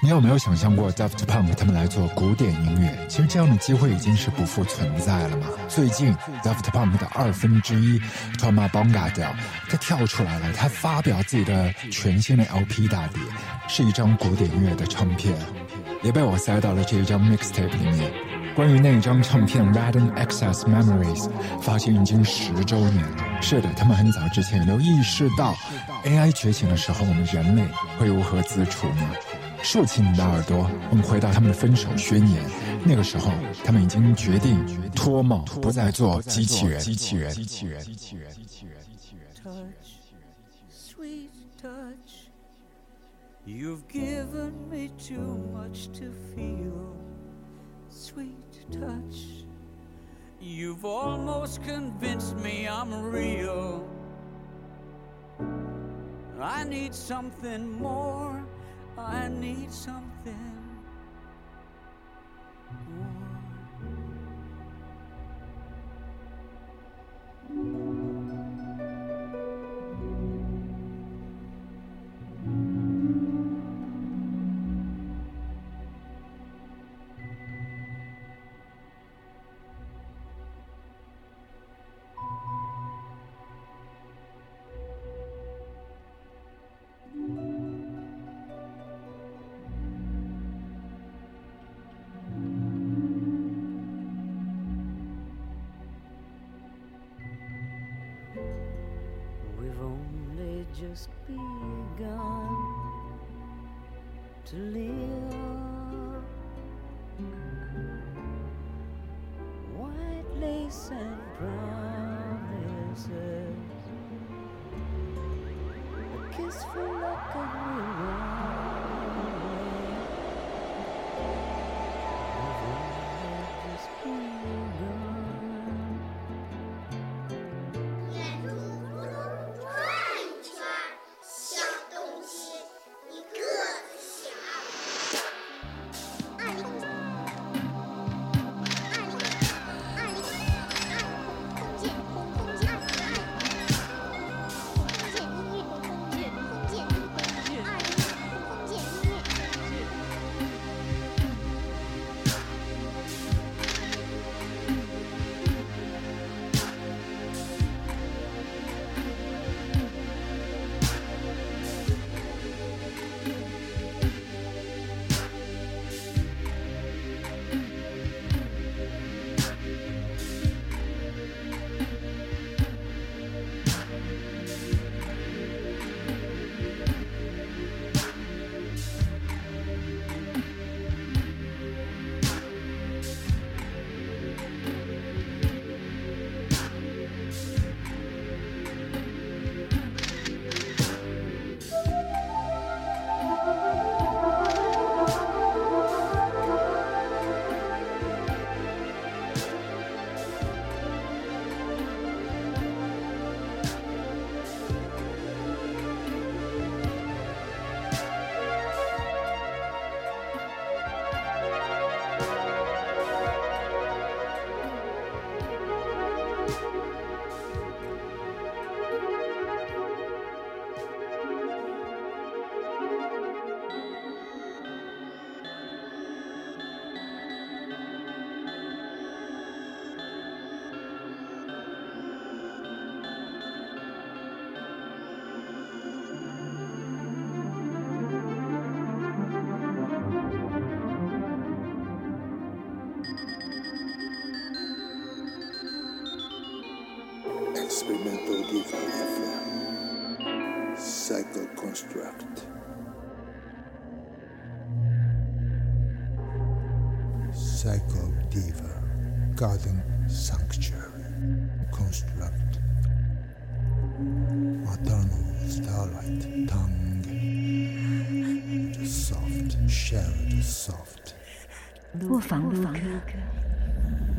你有没有想象过 Daft Punk 他们来做古典音乐？其实这样的机会已经是不复存在了嘛。最近 Daft Punk 的二分之一 Tomabonga 掉他跳出来了，他发表自己的全新的 LP 大碟，是一张古典音乐的唱片，也被我塞到了这一张 mixtape 里面。关于那一张唱片 Random Access Memories，发现已经十周年了。是的，他们很早之前都意识到 AI 觉醒的时候，我们人类会如何自处呢？竖起你的耳朵，我们回到他们的分手宣言。那个时候，他们已经决定脱帽，不再做机器人。机器人，机器人，机器人，机器人，机器人。Touch, sweet touch, you've given me too much to feel. Sweet touch, you've almost convinced me I'm real. I need something more. I need something just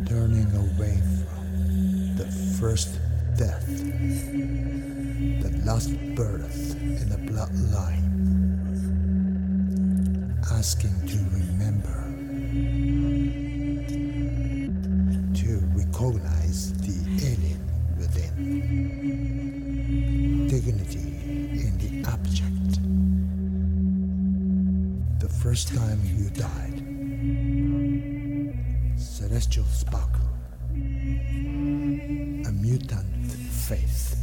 Turning away from the first death, the last birth in the bloodline, asking to remember, to recognize the alien within, dignity in the abject, the first time you died. Celestial sparkle. A mutant faith.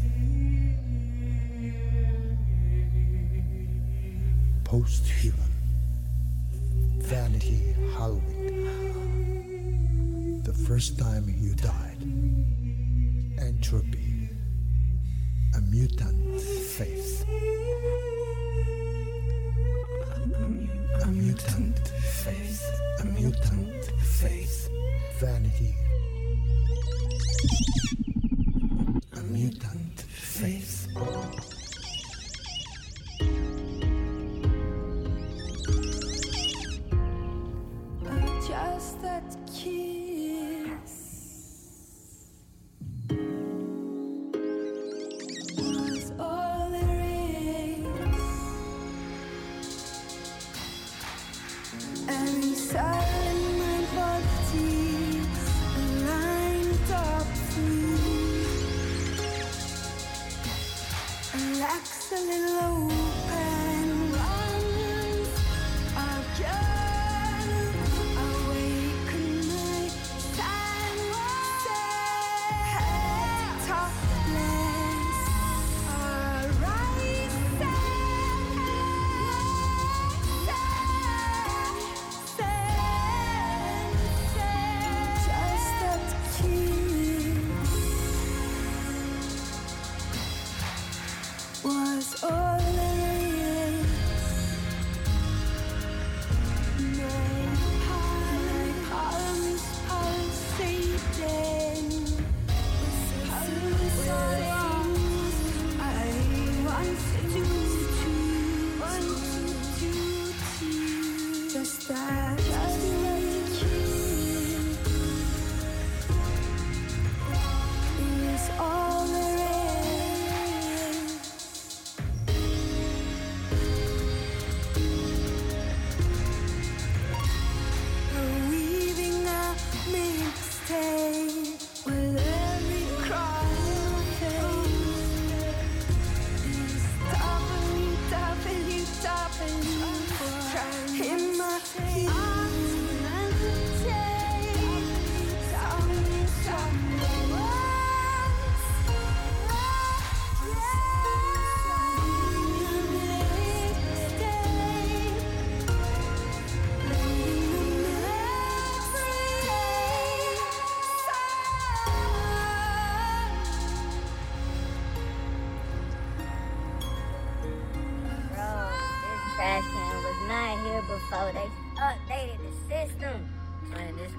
Post-human. Vanity howling. The first time you died. Entropy. A mutant faith. A mutant Vanity.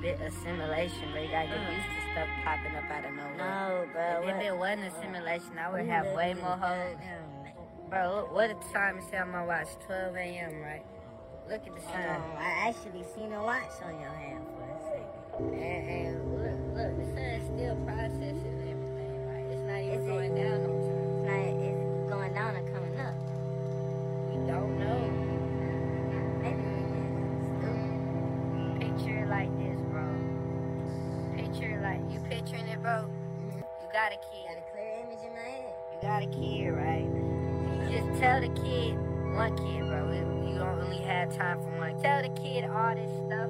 Bit of simulation, bro. You gotta get used to stuff popping up out of nowhere. No, bro. If what- it wasn't a simulation, I would have way more hoes. Bro, what- what the time is on my watch? 12 a.m., right? Look at the sun. I actually seen a watch on your hand for a second. And, and look, look, the sun's still processing everything, right? It's not even Is it- going down on time. It's not, it's going down or coming up. You don't know. Like, you picturing it, bro? You got a got kid. a clear image in my head. You got a kid, right? You just tell the kid, one kid, bro. it- You only have time for one. Tell the kid all this stuff,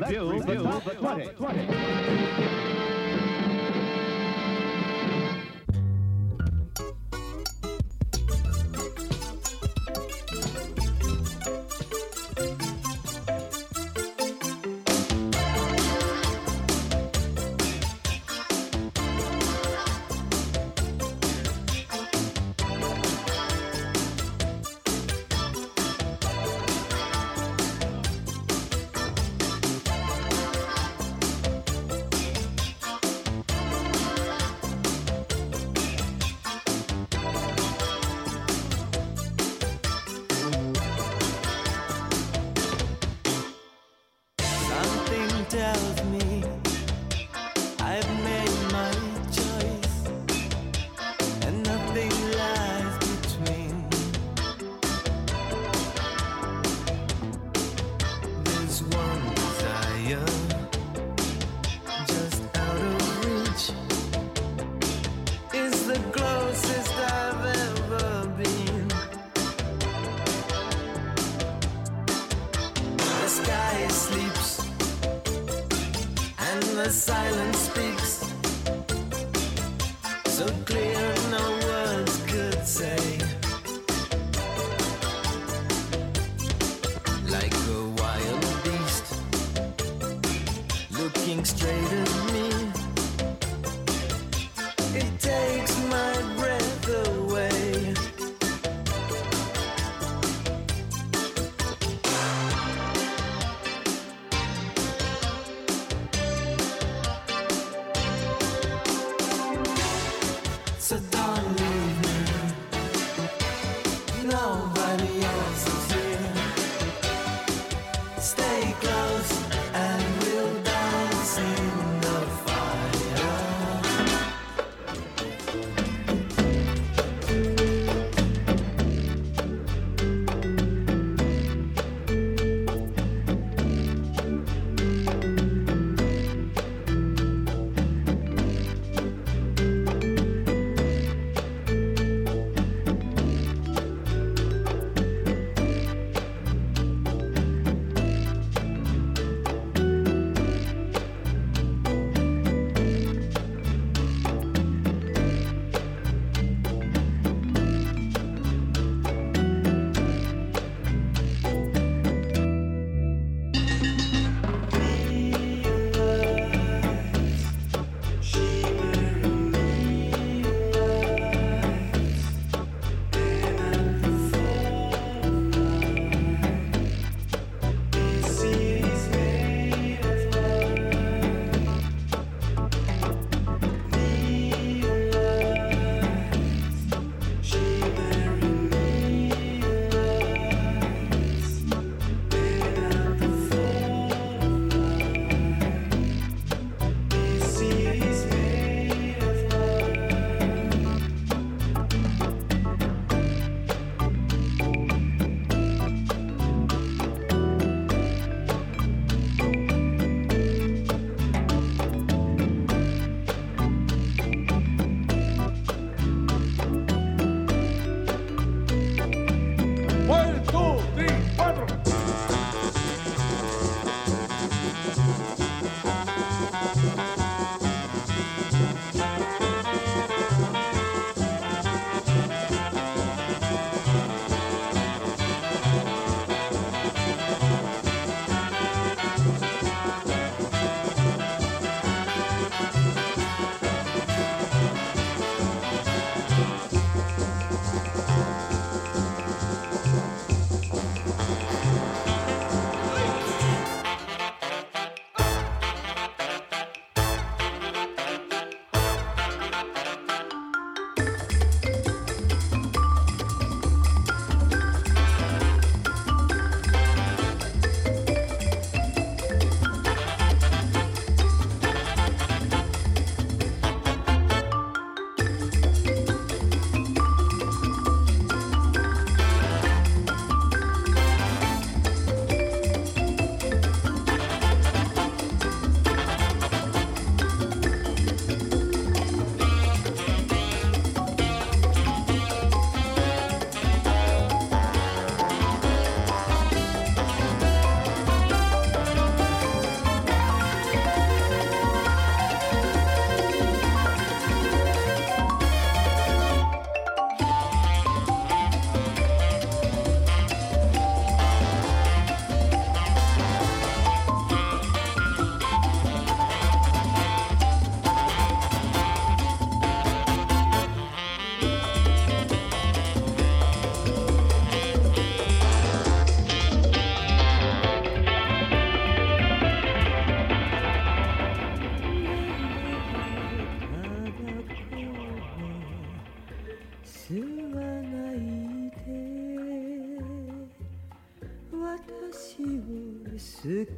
Let's review, the top 20.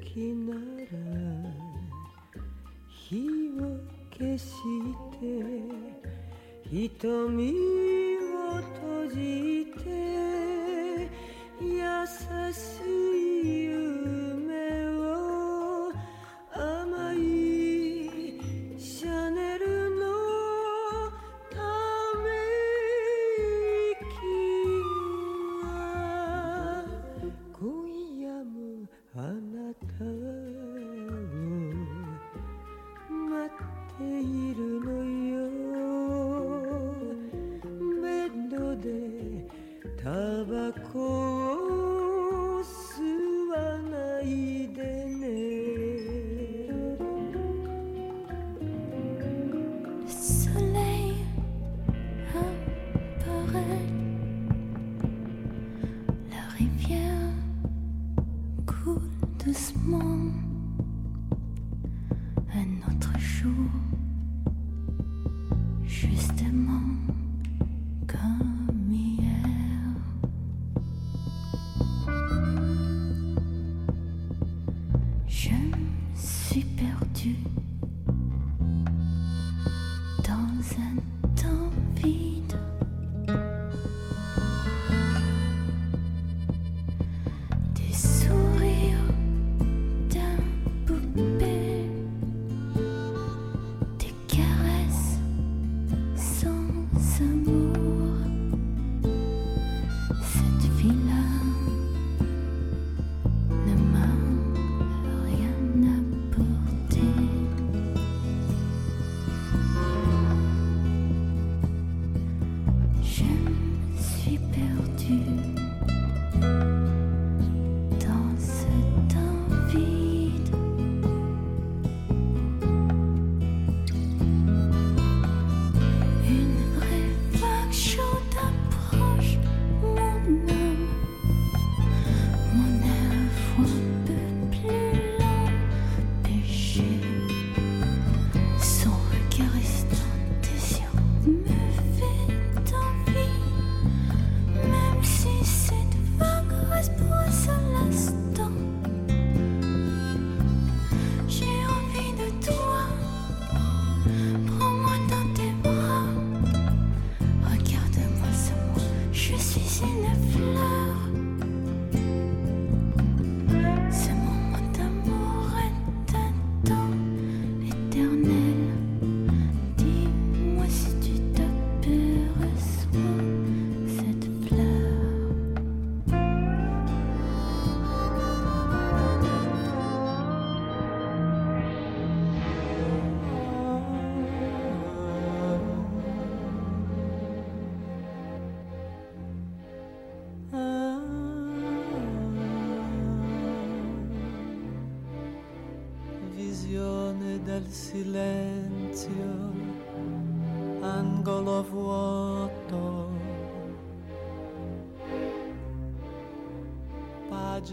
時なら火を消して瞳を閉じて優しい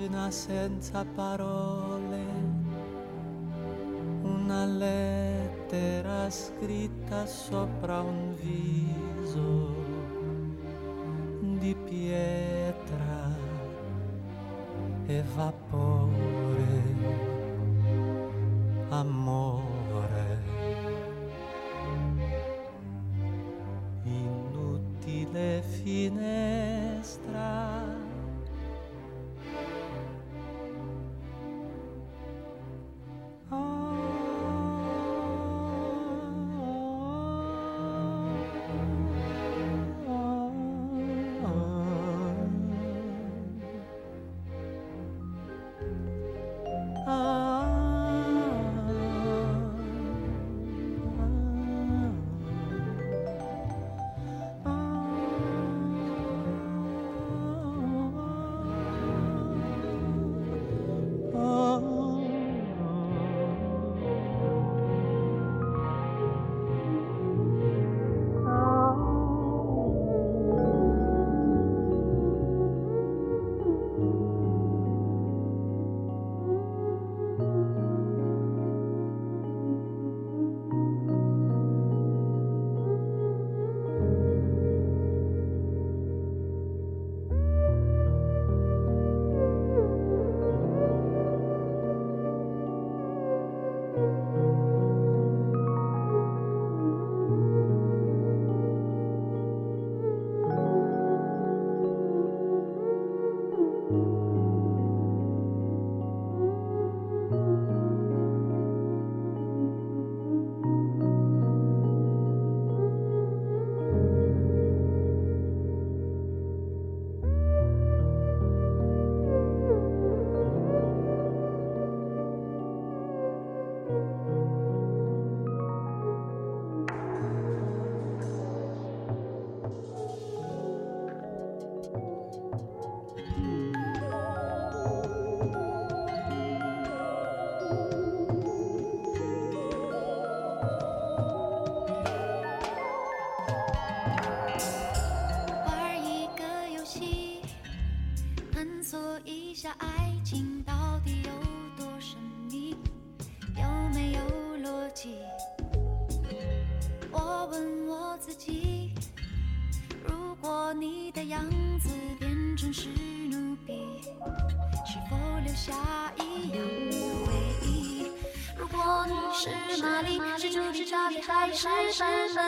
pagina senza parole, una lettera scritta sopra un viso 闪闪闪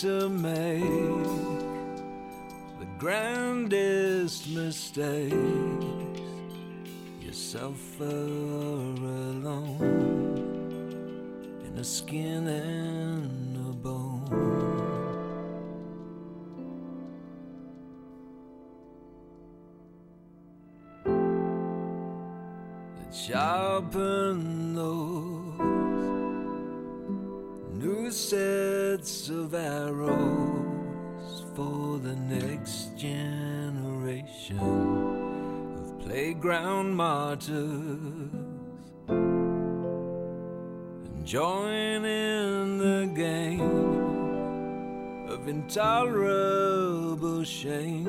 to make the grandest mistakes. You suffer alone in a skin and a bone. sharpen those sets of arrows for the next generation of playground martyrs and join in the game of intolerable shame.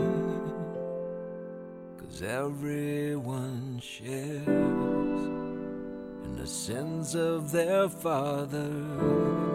Cause everyone shares in the sins of their fathers.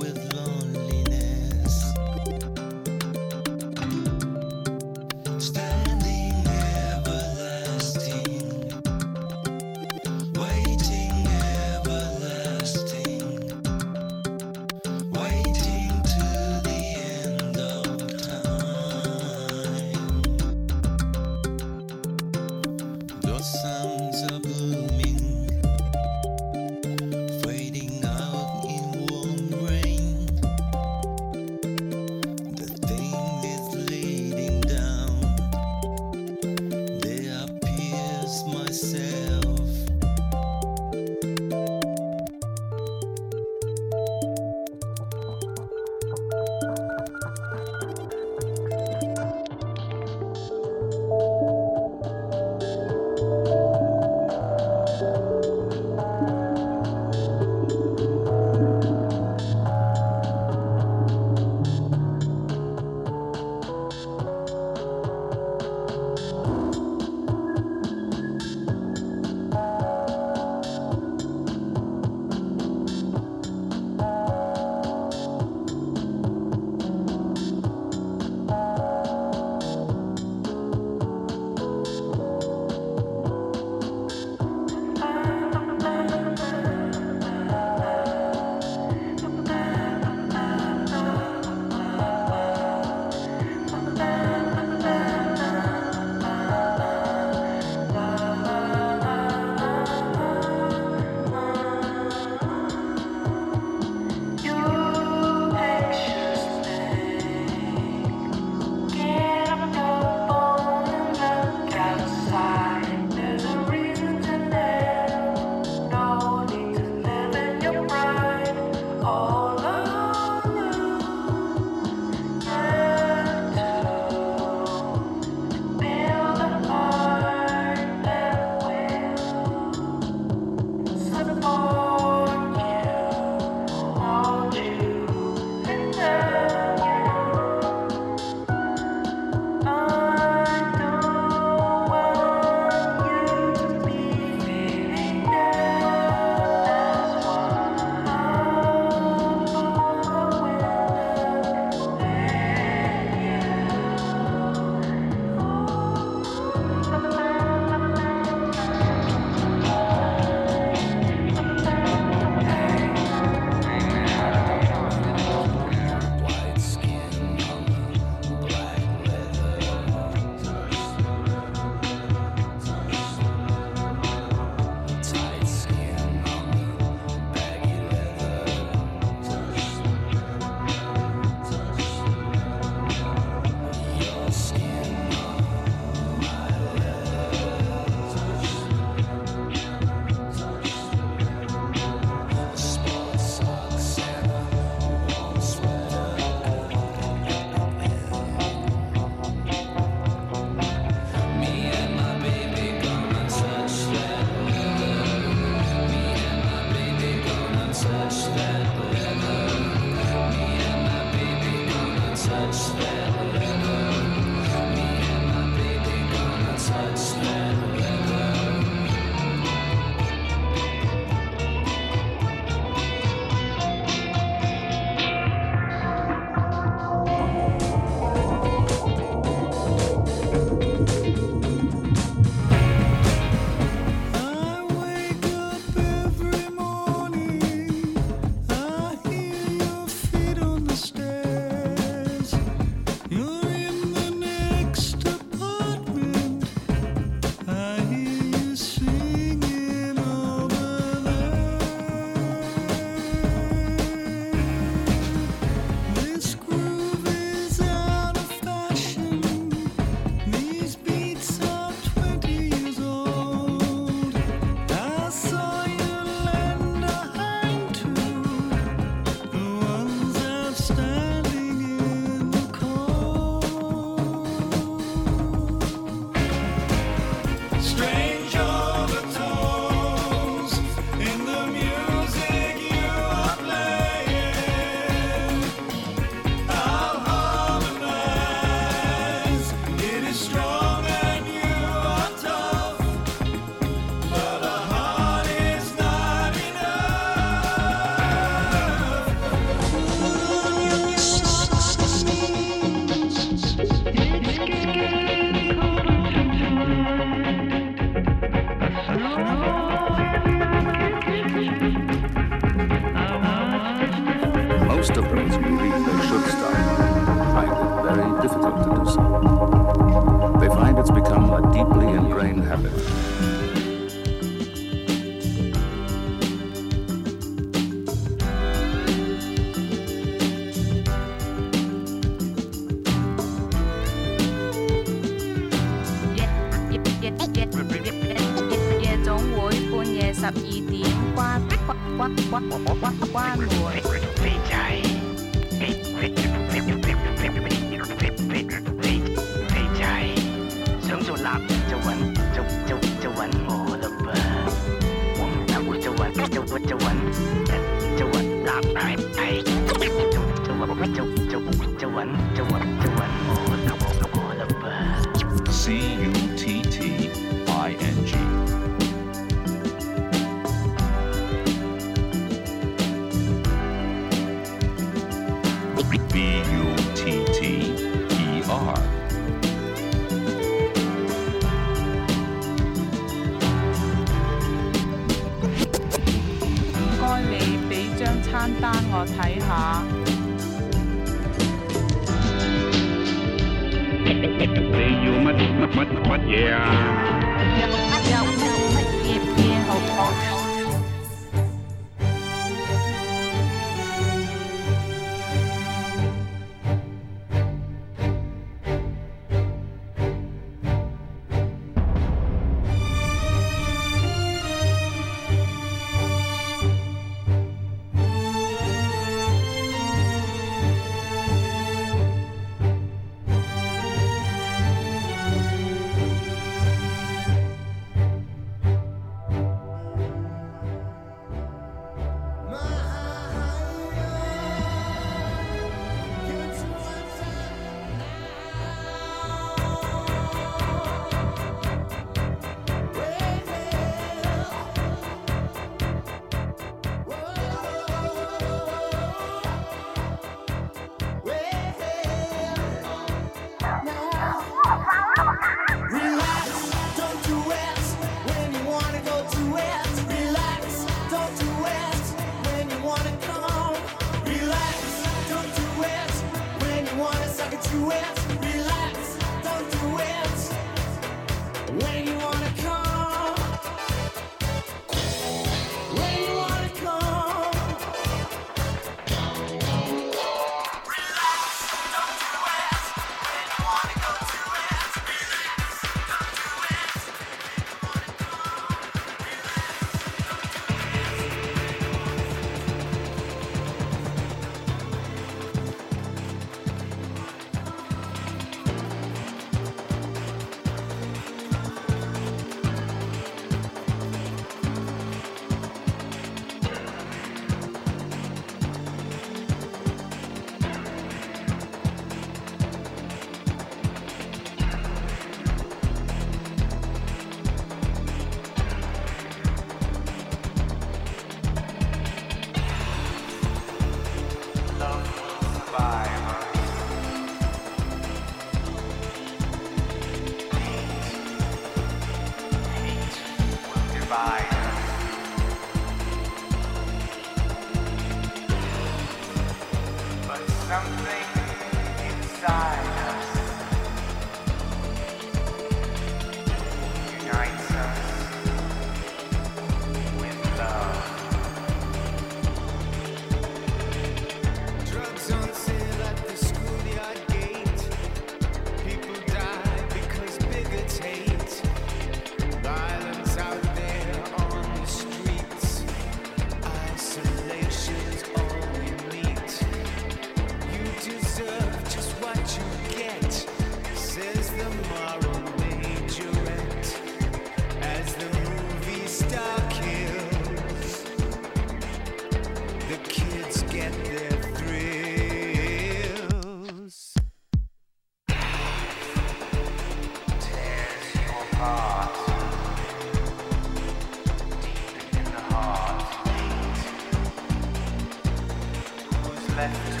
哎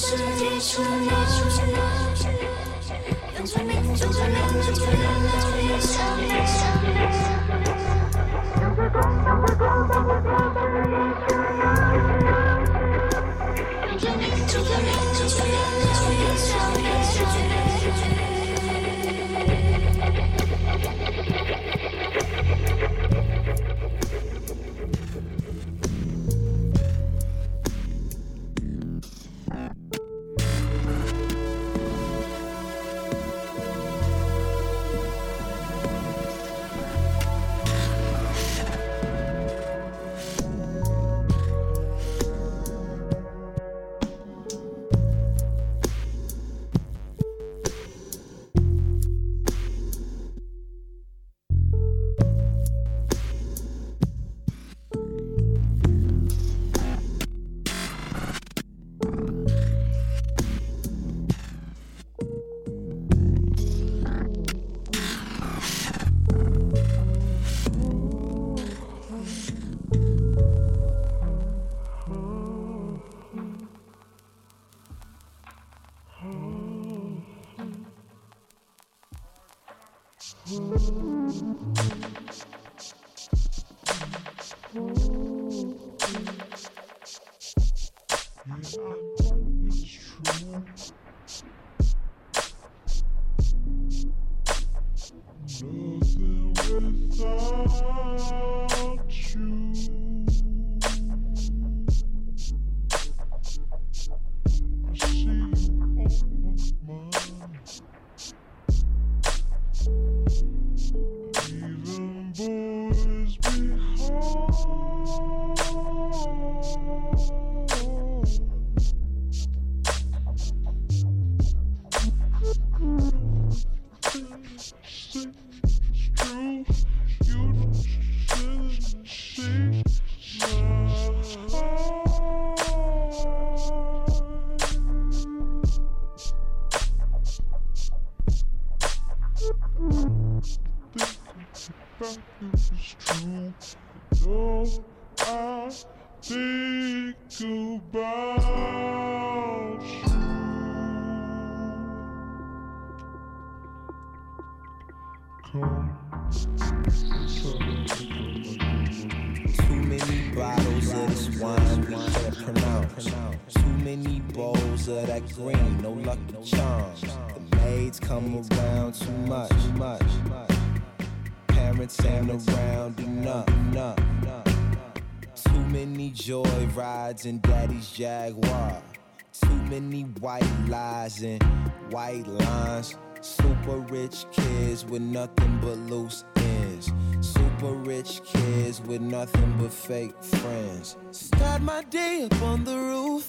是地球要出去的天，生命明天，等着生命。Lines. Super rich kids with nothing but loose ends. Super rich kids with nothing but fake friends. Start my day up on the roof.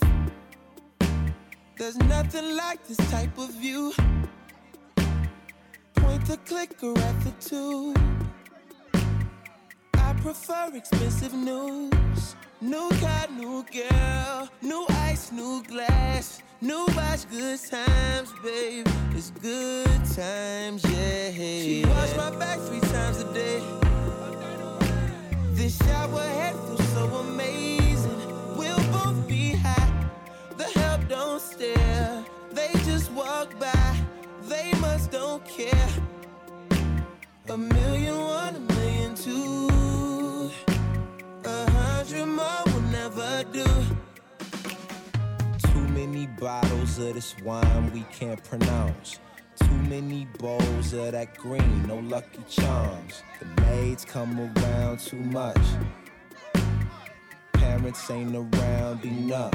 There's nothing like this type of view. Point the clicker at the tube. I prefer expensive news. New car, new girl, new ice, new glass, new watch, good times, babe. It's good times, yeah. She wash my back three times a day. This shower head feels so amazing. We'll both be high. The help don't stare. They just walk by. They must don't care. A million one, a million two. Will never do. Too many bottles of this wine we can't pronounce. Too many bowls of that green, no lucky charms. The maids come around too much. Parents ain't around enough.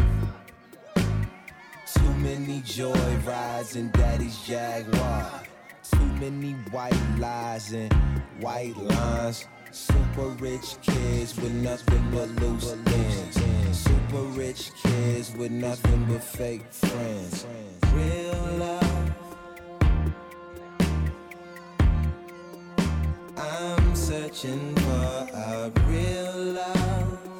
Too many joy rides in daddy's Jaguar. Too many white lies and white lines. Super rich kids with nothing but loose ends. Super rich kids with nothing but fake friends. Real love. I'm searching for a real love.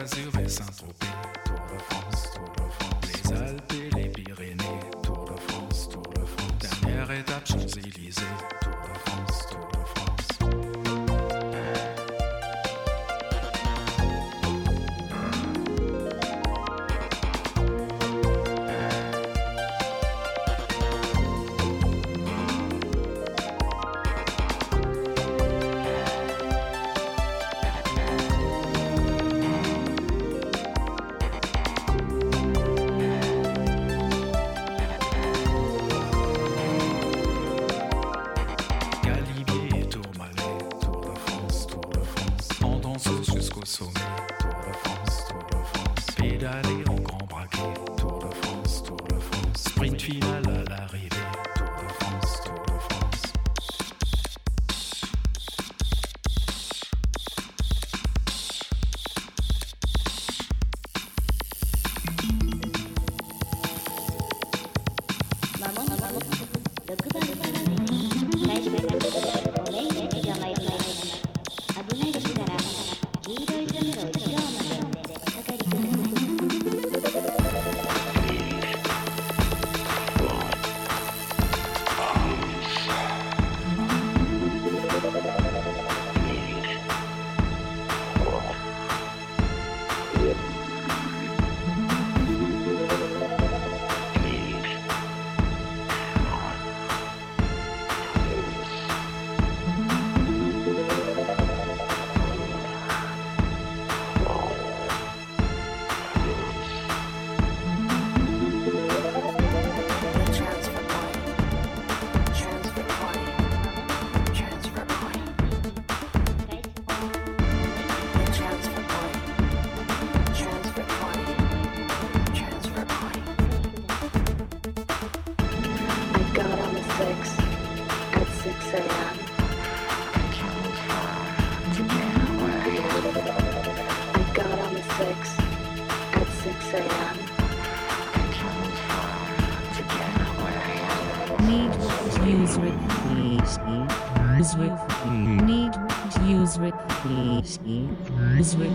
Brasil versão. With